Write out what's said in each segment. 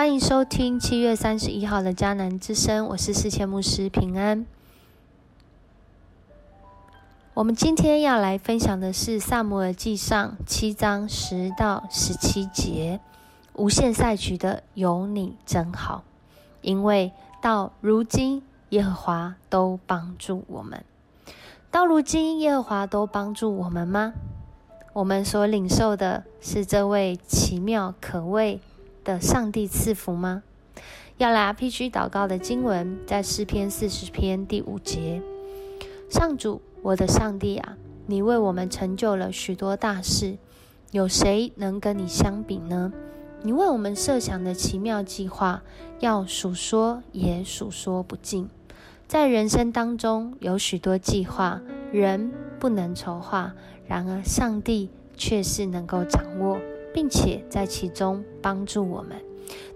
欢迎收听七月三十一号的迦南之声，我是世谦牧师平安。我们今天要来分享的是《萨姆尔记上》七章十到十七节，无限赛局的有你真好，因为到如今耶和华都帮助我们。到如今耶和华都帮助我们吗？我们所领受的是这位奇妙可畏。的上帝赐福吗？要来 RPG 祷告的经文在诗篇四十篇第五节。上主，我的上帝啊，你为我们成就了许多大事，有谁能跟你相比呢？你为我们设想的奇妙计划，要数说也数说不尽。在人生当中有许多计划，人不能筹划，然而上帝却是能够掌握。并且在其中帮助我们。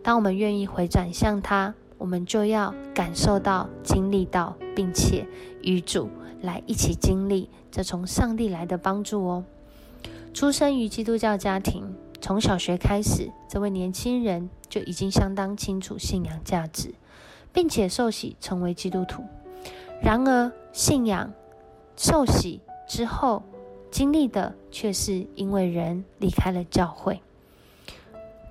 当我们愿意回转向他，我们就要感受到、经历到，并且与主来一起经历这从上帝来的帮助哦。出生于基督教家庭，从小学开始，这位年轻人就已经相当清楚信仰价值，并且受洗成为基督徒。然而，信仰受洗之后，经历的却是因为人离开了教会。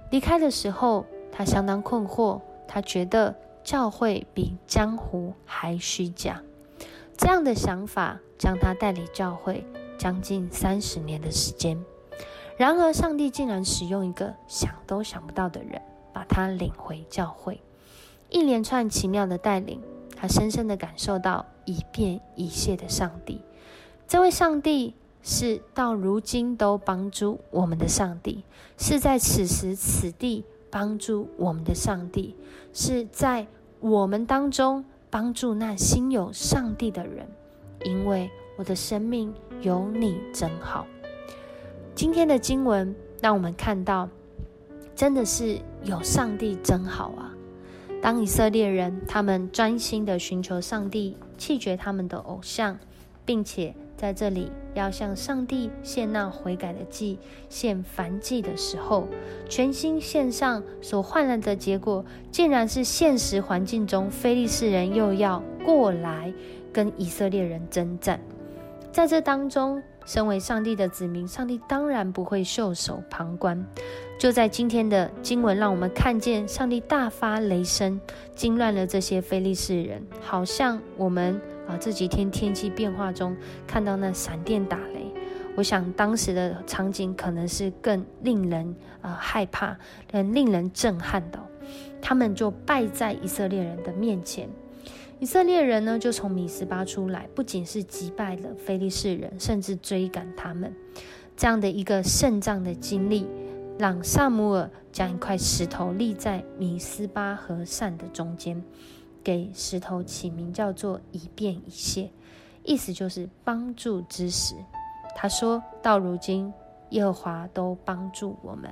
离开的时候，他相当困惑，他觉得教会比江湖还虚假。这样的想法将他带离教会将近三十年的时间。然而，上帝竟然使用一个想都想不到的人，把他领回教会。一连串奇妙的带领，他深深的感受到一变一谢的上帝。这位上帝。是到如今都帮助我们的上帝，是在此时此地帮助我们的上帝，是在我们当中帮助那心有上帝的人。因为我的生命有你真好。今天的经文让我们看到，真的是有上帝真好啊！当以色列人他们专心的寻求上帝，弃绝他们的偶像，并且。在这里要向上帝献那悔改的祭、献燔祭的时候，全心献上所换来的结果，竟然是现实环境中非利士人又要过来跟以色列人征战。在这当中，身为上帝的子民，上帝当然不会袖手旁观。就在今天的经文，让我们看见上帝大发雷声，惊乱了这些非利士人，好像我们。啊，这几天天气变化中看到那闪电打雷，我想当时的场景可能是更令人呃害怕、更令人震撼的。他们就败在以色列人的面前，以色列人呢就从米斯巴出来，不仅是击败了非利士人，甚至追赶他们。这样的一个胜仗的经历，让萨姆尔将一块石头立在米斯巴和善的中间。给石头起名叫做“一变一谢”，意思就是帮助之石。他说到如今，耶和华都帮助我们。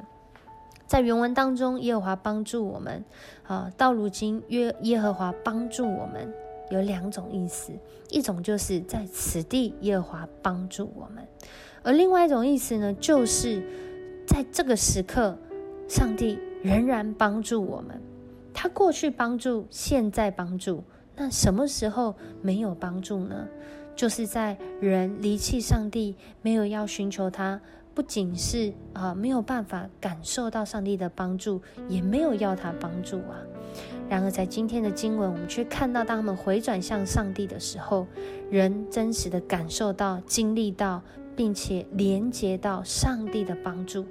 在原文当中，耶和华帮助我们啊，到如今约耶和华帮助我们有两种意思，一种就是在此地耶和华帮助我们，而另外一种意思呢，就是在这个时刻，上帝仍然帮助我们。他过去帮助，现在帮助，那什么时候没有帮助呢？就是在人离弃上帝，没有要寻求他，不仅是啊没有办法感受到上帝的帮助，也没有要他帮助啊。然而在今天的经文，我们却看到，当他们回转向上帝的时候，人真实的感受到、经历到，并且连接到上帝的帮助，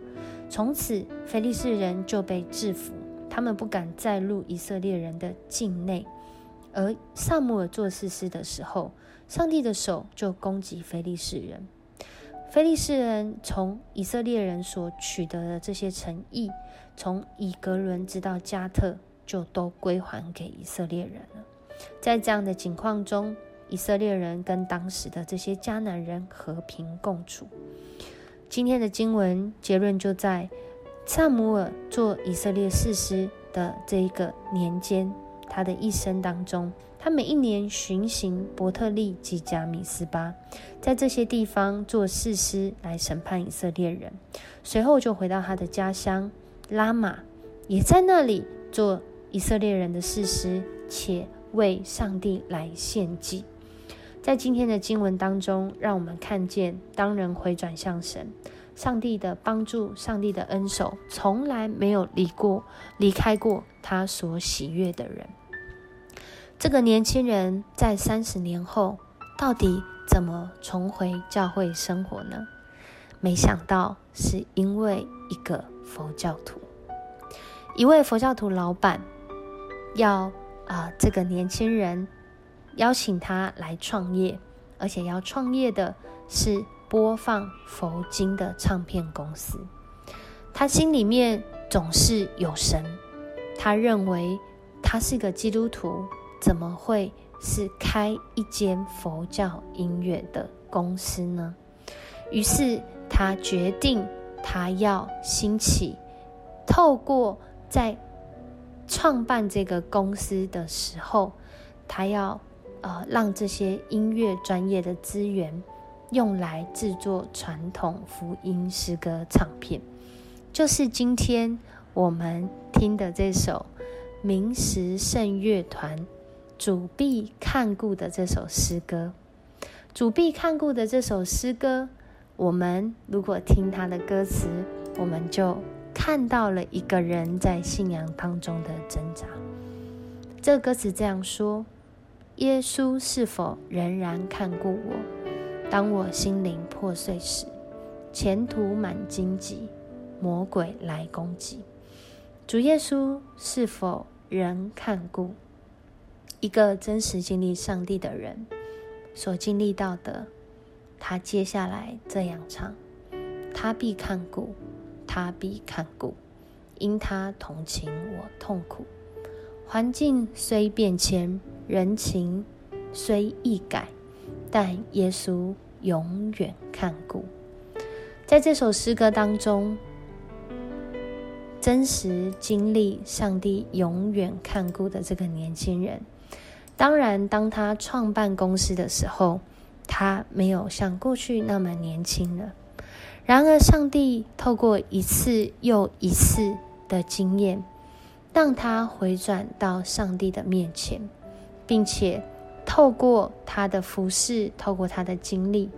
从此菲利士人就被制服。他们不敢再入以色列人的境内，而萨姆尔做事师的时候，上帝的手就攻击非利士人。非利士人从以色列人所取得的这些诚意，从以格伦直到加特，就都归还给以色列人了。在这样的情况中，以色列人跟当时的这些迦南人和平共处。今天的经文结论就在。萨姆尔做以色列士师的这一个年间，他的一生当中，他每一年巡行伯特利及加米斯巴，在这些地方做士师来审判以色列人。随后就回到他的家乡拉玛，也在那里做以色列人的事实，且为上帝来献祭。在今天的经文当中，让我们看见，当人回转向神，上帝的帮助、上帝的恩手，从来没有离过、离开过他所喜悦的人。这个年轻人在三十年后，到底怎么重回教会生活呢？没想到是因为一个佛教徒，一位佛教徒老板要啊，这个年轻人。邀请他来创业，而且要创业的是播放佛经的唱片公司。他心里面总是有神，他认为他是个基督徒，怎么会是开一间佛教音乐的公司呢？于是他决定，他要兴起，透过在创办这个公司的时候，他要。呃，让这些音乐专业的资源用来制作传统福音诗歌唱片，就是今天我们听的这首明石圣乐团主必看顾的这首诗歌。主必看顾的这首诗歌，我们如果听他的歌词，我们就看到了一个人在信仰当中的挣扎。这歌词这样说。耶稣是否仍然看顾我？当我心灵破碎时，前途满荆棘，魔鬼来攻击，主耶稣是否仍看顾？一个真实经历上帝的人所经历到的，他接下来这样唱：他必看顾，他必看顾，因他同情我痛苦。环境虽变迁，人情虽易改，但耶稣永远看顾。在这首诗歌当中，真实经历上帝永远看顾的这个年轻人，当然，当他创办公司的时候，他没有像过去那么年轻了。然而，上帝透过一次又一次的经验。让他回转到上帝的面前，并且透过他的服饰，透过他的经历，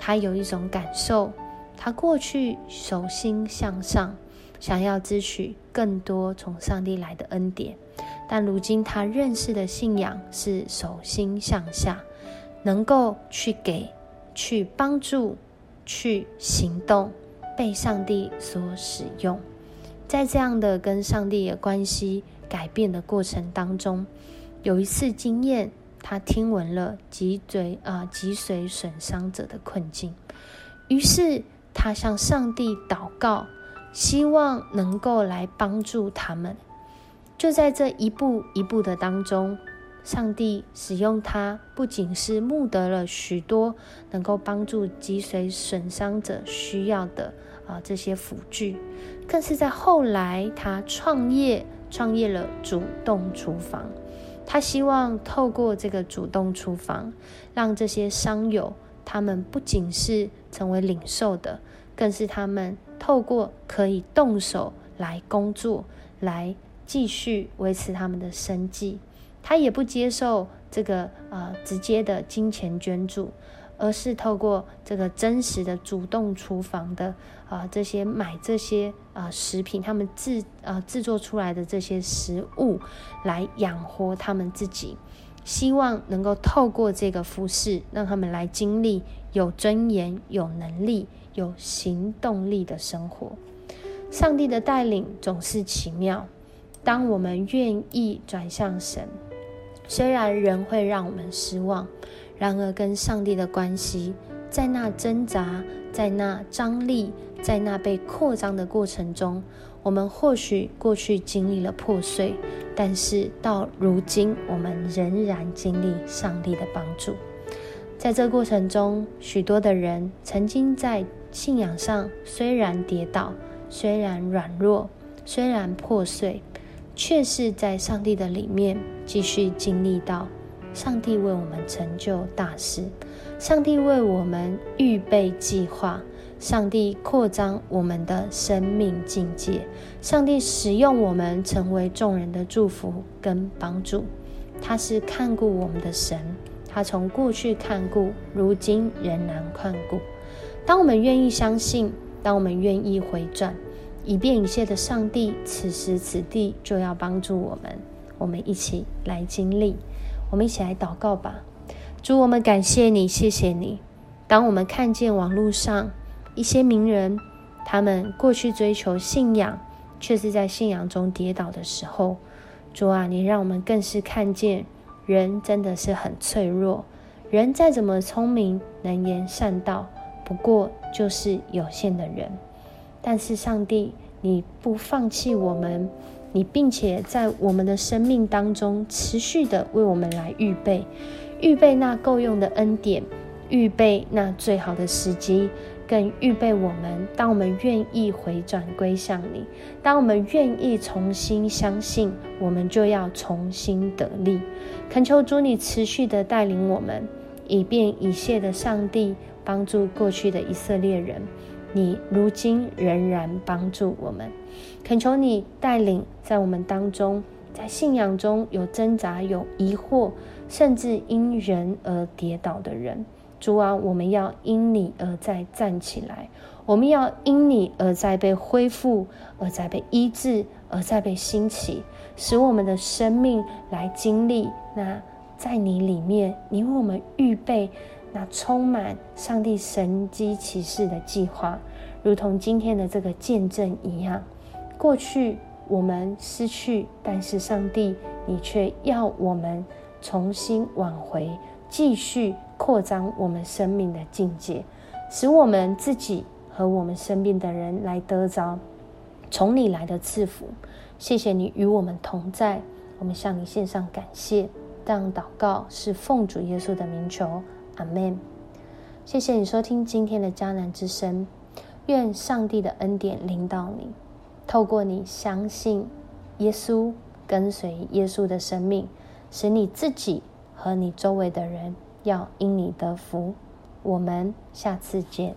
他有一种感受：他过去手心向上，想要支取更多从上帝来的恩典；但如今他认识的信仰是手心向下，能够去给、去帮助、去行动，被上帝所使用。在这样的跟上帝的关系改变的过程当中，有一次经验，他听闻了脊髓啊脊髓损伤者的困境，于是他向上帝祷告，希望能够来帮助他们。就在这一步一步的当中，上帝使用他，不仅是募得了许多能够帮助脊髓损伤者需要的。啊，这些辅具，更是在后来他创业，创业了主动厨房。他希望透过这个主动厨房，让这些商友他们不仅是成为领受的，更是他们透过可以动手来工作，来继续维持他们的生计。他也不接受这个呃直接的金钱捐助。而是透过这个真实的主动厨房的啊，这些买这些啊食品，他们制啊制作出来的这些食物来养活他们自己，希望能够透过这个服饰，让他们来经历有尊严、有能力、有行动力的生活。上帝的带领总是奇妙，当我们愿意转向神，虽然人会让我们失望。然而，跟上帝的关系，在那挣扎，在那张力，在那被扩张的过程中，我们或许过去经历了破碎，但是到如今，我们仍然经历上帝的帮助。在这过程中，许多的人曾经在信仰上虽然跌倒，虽然软弱，虽然破碎，却是在上帝的里面继续经历到。上帝为我们成就大事，上帝为我们预备计划，上帝扩张我们的生命境界，上帝使用我们成为众人的祝福跟帮助。他是看顾我们的神，他从过去看顾，如今仍然看顾。当我们愿意相信，当我们愿意回转，以便一切的上帝，此时此地就要帮助我们。我们一起来经历，我们一起来祷告吧。主，我们感谢你，谢谢你。当我们看见网络上一些名人，他们过去追求信仰，却是在信仰中跌倒的时候，主啊，你让我们更是看见人真的是很脆弱。人再怎么聪明、能言善道，不过就是有限的人。但是上帝，你不放弃我们，你并且在我们的生命当中持续的为我们来预备。预备那够用的恩典，预备那最好的时机，更预备我们。当我们愿意回转归向你，当我们愿意重新相信，我们就要重新得力。恳求主你持续的带领我们，以便一切的上帝帮助过去的以色列人，你如今仍然帮助我们。恳求你带领在我们当中。在信仰中有挣扎、有疑惑，甚至因人而跌倒的人，主啊，我们要因你而再站起来；我们要因你而再被恢复，而再被医治，而再被兴起，使我们的生命来经历那在你里面，你为我们预备那充满上帝神机启示的计划，如同今天的这个见证一样，过去。我们失去，但是上帝，你却要我们重新挽回，继续扩张我们生命的境界，使我们自己和我们身边的人来得着从你来的赐福。谢谢你与我们同在，我们向你献上感谢。这样祷告是奉主耶稣的名求，阿门。谢谢你收听今天的迦南之声，愿上帝的恩典临到你。透过你相信耶稣、跟随耶稣的生命，使你自己和你周围的人要因你得福。我们下次见。